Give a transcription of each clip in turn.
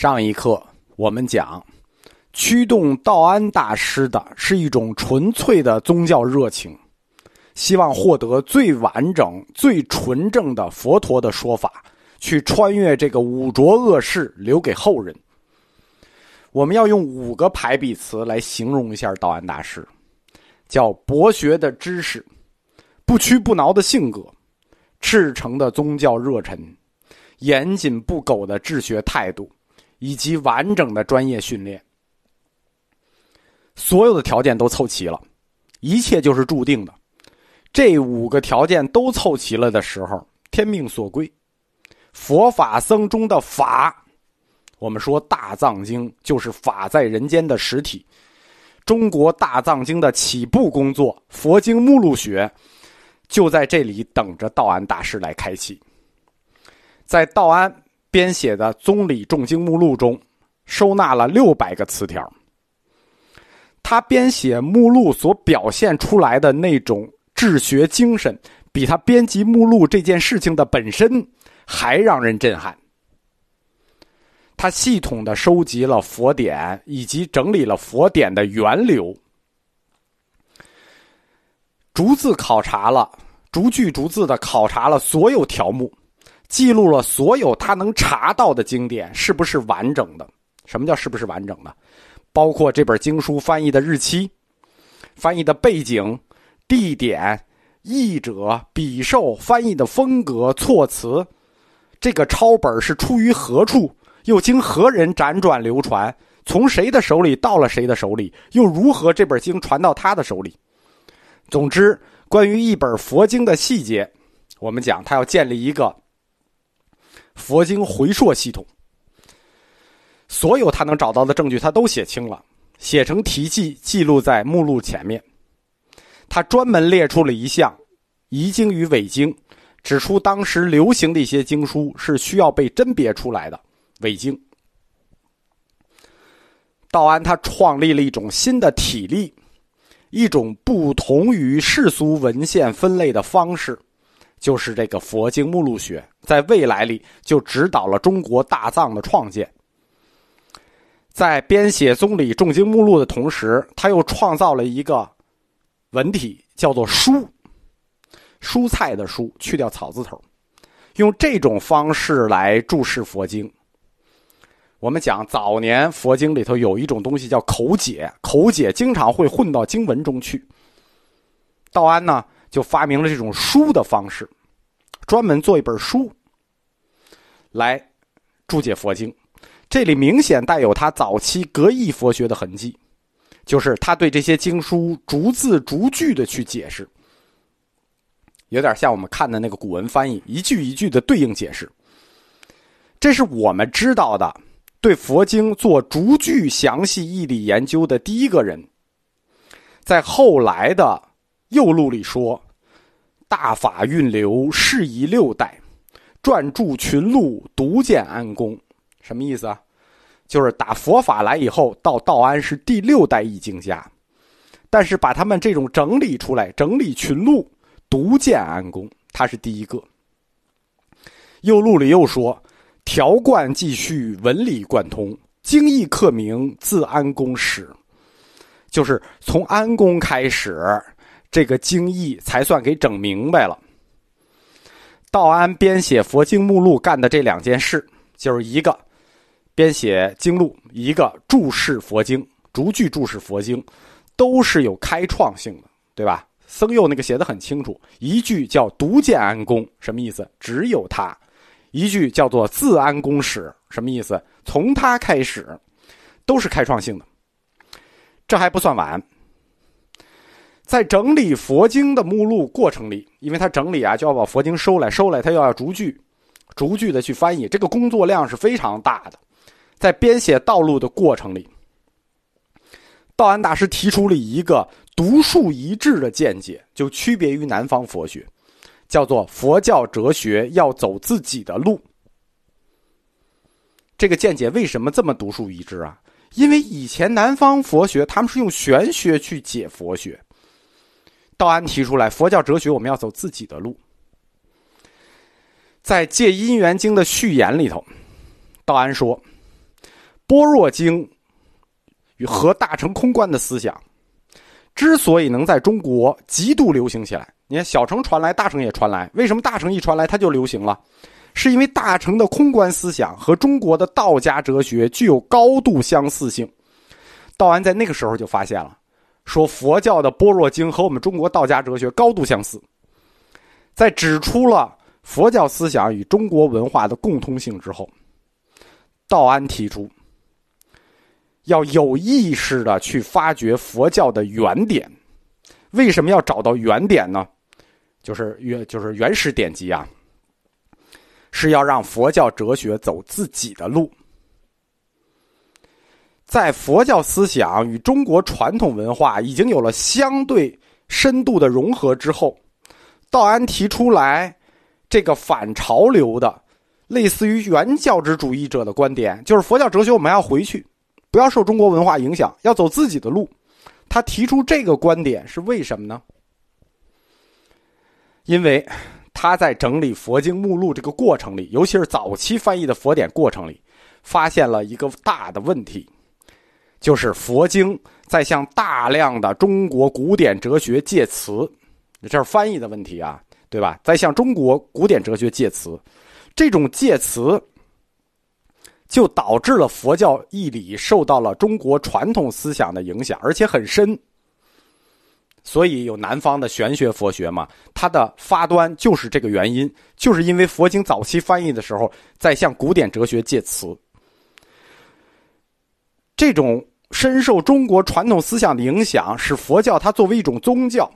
上一课我们讲，驱动道安大师的是一种纯粹的宗教热情，希望获得最完整、最纯正的佛陀的说法，去穿越这个五浊恶世，留给后人。我们要用五个排比词来形容一下道安大师，叫博学的知识、不屈不挠的性格、赤诚的宗教热忱、严谨不苟的治学态度。以及完整的专业训练，所有的条件都凑齐了，一切就是注定的。这五个条件都凑齐了的时候，天命所归。佛法僧中的法，我们说大藏经就是法在人间的实体。中国大藏经的起步工作，佛经目录学，就在这里等着道安大师来开启。在道安。编写的《宗理重经目录》中，收纳了六百个词条。他编写目录所表现出来的那种治学精神，比他编辑目录这件事情的本身还让人震撼。他系统的收集了佛典，以及整理了佛典的源流，逐字考察了，逐句逐字的考察了所有条目。记录了所有他能查到的经典是不是完整的？什么叫是不是完整的？包括这本经书翻译的日期、翻译的背景、地点、译者、笔受、翻译的风格、措辞。这个抄本是出于何处？又经何人辗转流传？从谁的手里到了谁的手里？又如何这本经传到他的手里？总之，关于一本佛经的细节，我们讲他要建立一个。佛经回溯系统，所有他能找到的证据，他都写清了，写成题记，记录在目录前面。他专门列出了一项遗经与伪经，指出当时流行的一些经书是需要被甄别出来的伪经。道安他创立了一种新的体例，一种不同于世俗文献分类的方式。就是这个佛经目录学，在未来里就指导了中国大藏的创建。在编写宗理重经目录的同时，他又创造了一个文体，叫做“蔬”，蔬菜的“蔬”，去掉草字头，用这种方式来注释佛经。我们讲早年佛经里头有一种东西叫口解，口解经常会混到经文中去。道安呢？就发明了这种书的方式，专门做一本书来注解佛经。这里明显带有他早期格义佛学的痕迹，就是他对这些经书逐字逐句的去解释，有点像我们看的那个古文翻译，一句一句的对应解释。这是我们知道的对佛经做逐句详细义理研究的第一个人，在后来的。右录里说：“大法运流，适宜六代，撰著群录，独见安公。”什么意思啊？就是打佛法来以后，到道安是第六代译经家，但是把他们这种整理出来，整理群录，独见安公，他是第一个。右录里又说：“条贯继续，文理贯通，经义刻名，自安公始。”就是从安公开始。这个经义才算给整明白了。道安编写佛经目录干的这两件事，就是一个编写经录，一个注释佛经，逐句注释佛经，都是有开创性的，对吧？僧佑那个写的很清楚，一句叫“独见安公”，什么意思？只有他；一句叫做“自安公始”，什么意思？从他开始，都是开创性的。这还不算完。在整理佛经的目录过程里，因为他整理啊，就要把佛经收来，收来他又要逐句、逐句的去翻译，这个工作量是非常大的。在编写道路的过程里，道安大师提出了一个独树一帜的见解，就区别于南方佛学，叫做佛教哲学要走自己的路。这个见解为什么这么独树一帜啊？因为以前南方佛学他们是用玄学去解佛学。道安提出来，佛教哲学我们要走自己的路。在《借因缘经》的序言里头，道安说：“般若经与和大乘空观的思想，之所以能在中国极度流行起来，你看小乘传来，大乘也传来，为什么大乘一传来它就流行了？是因为大乘的空观思想和中国的道家哲学具有高度相似性。道安在那个时候就发现了，说佛教的般若经和我们中国道家哲学高度相似，在指出了佛教思想与中国文化的共通性之后，道安提出要有意识的去发掘佛教的原点。为什么要找到原点呢？就是原就是原始典籍啊。是要让佛教哲学走自己的路，在佛教思想与中国传统文化已经有了相对深度的融合之后，道安提出来这个反潮流的、类似于原教旨主义者的观点，就是佛教哲学我们要回去，不要受中国文化影响，要走自己的路。他提出这个观点是为什么呢？因为。他在整理佛经目录这个过程里，尤其是早期翻译的佛典过程里，发现了一个大的问题，就是佛经在向大量的中国古典哲学借词，这是翻译的问题啊，对吧？在向中国古典哲学借词，这种借词就导致了佛教义理受到了中国传统思想的影响，而且很深。所以有南方的玄学佛学嘛，它的发端就是这个原因，就是因为佛经早期翻译的时候在向古典哲学借词。这种深受中国传统思想的影响，使佛教它作为一种宗教，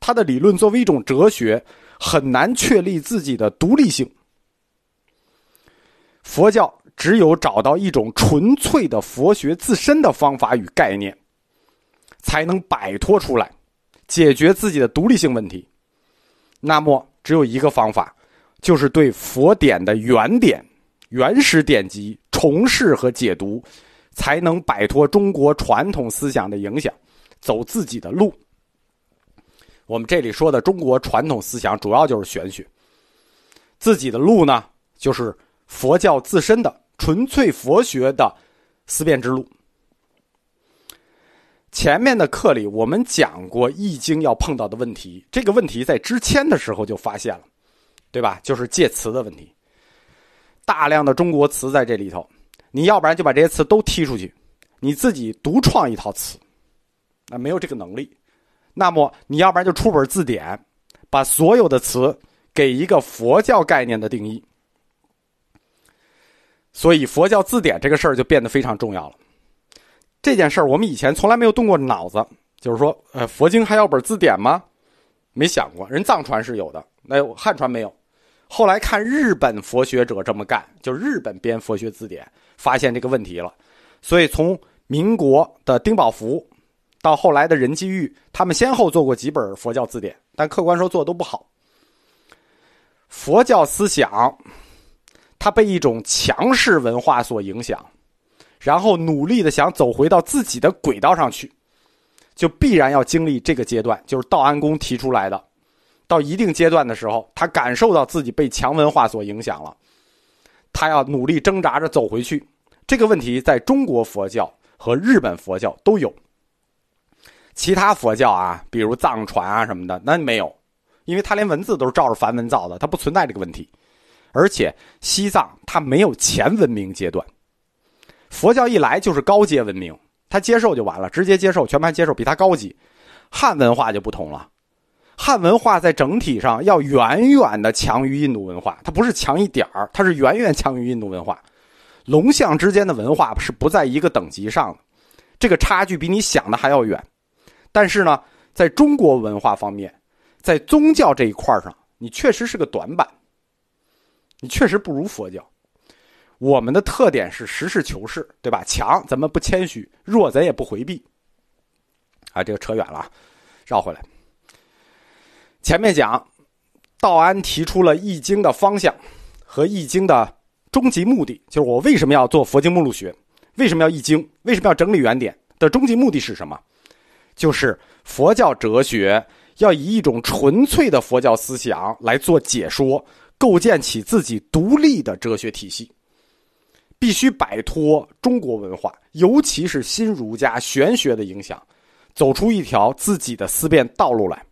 它的理论作为一种哲学，很难确立自己的独立性。佛教只有找到一种纯粹的佛学自身的方法与概念，才能摆脱出来。解决自己的独立性问题，那么只有一个方法，就是对佛典的原点、原始典籍重释和解读，才能摆脱中国传统思想的影响，走自己的路。我们这里说的中国传统思想，主要就是玄学。自己的路呢，就是佛教自身的纯粹佛学的思辨之路。前面的课里，我们讲过《易经》要碰到的问题。这个问题在之前的时候就发现了，对吧？就是借词的问题。大量的中国词在这里头，你要不然就把这些词都踢出去，你自己独创一套词，那没有这个能力。那么你要不然就出本字典，把所有的词给一个佛教概念的定义。所以佛教字典这个事儿就变得非常重要了。这件事儿，我们以前从来没有动过脑子，就是说，呃，佛经还要本字典吗？没想过，人藏传是有的，那汉传没有。后来看日本佛学者这么干，就日本编佛学字典，发现这个问题了。所以从民国的丁宝福到后来的任继玉，他们先后做过几本佛教字典，但客观说做的都不好。佛教思想，它被一种强势文化所影响。然后努力的想走回到自己的轨道上去，就必然要经历这个阶段，就是道安公提出来的。到一定阶段的时候，他感受到自己被强文化所影响了，他要努力挣扎着走回去。这个问题在中国佛教和日本佛教都有，其他佛教啊，比如藏传啊什么的，那没有，因为他连文字都是照着梵文造的，他不存在这个问题。而且西藏它没有前文明阶段。佛教一来就是高阶文明，他接受就完了，直接接受，全盘接受，比他高级。汉文化就不同了，汉文化在整体上要远远的强于印度文化，它不是强一点儿，它是远远强于印度文化。龙象之间的文化是不在一个等级上的，这个差距比你想的还要远。但是呢，在中国文化方面，在宗教这一块上，你确实是个短板，你确实不如佛教。我们的特点是实事求是，对吧？强咱们不谦虚，弱咱也不回避。啊，这个扯远了，绕回来。前面讲，道安提出了《易经》的方向和《易经》的终极目的，就是我为什么要做佛经目录学？为什么要《易经》？为什么要整理原点？的终极目的是什么？就是佛教哲学要以一种纯粹的佛教思想来做解说，构建起自己独立的哲学体系。必须摆脱中国文化，尤其是新儒家玄学的影响，走出一条自己的思辨道路来。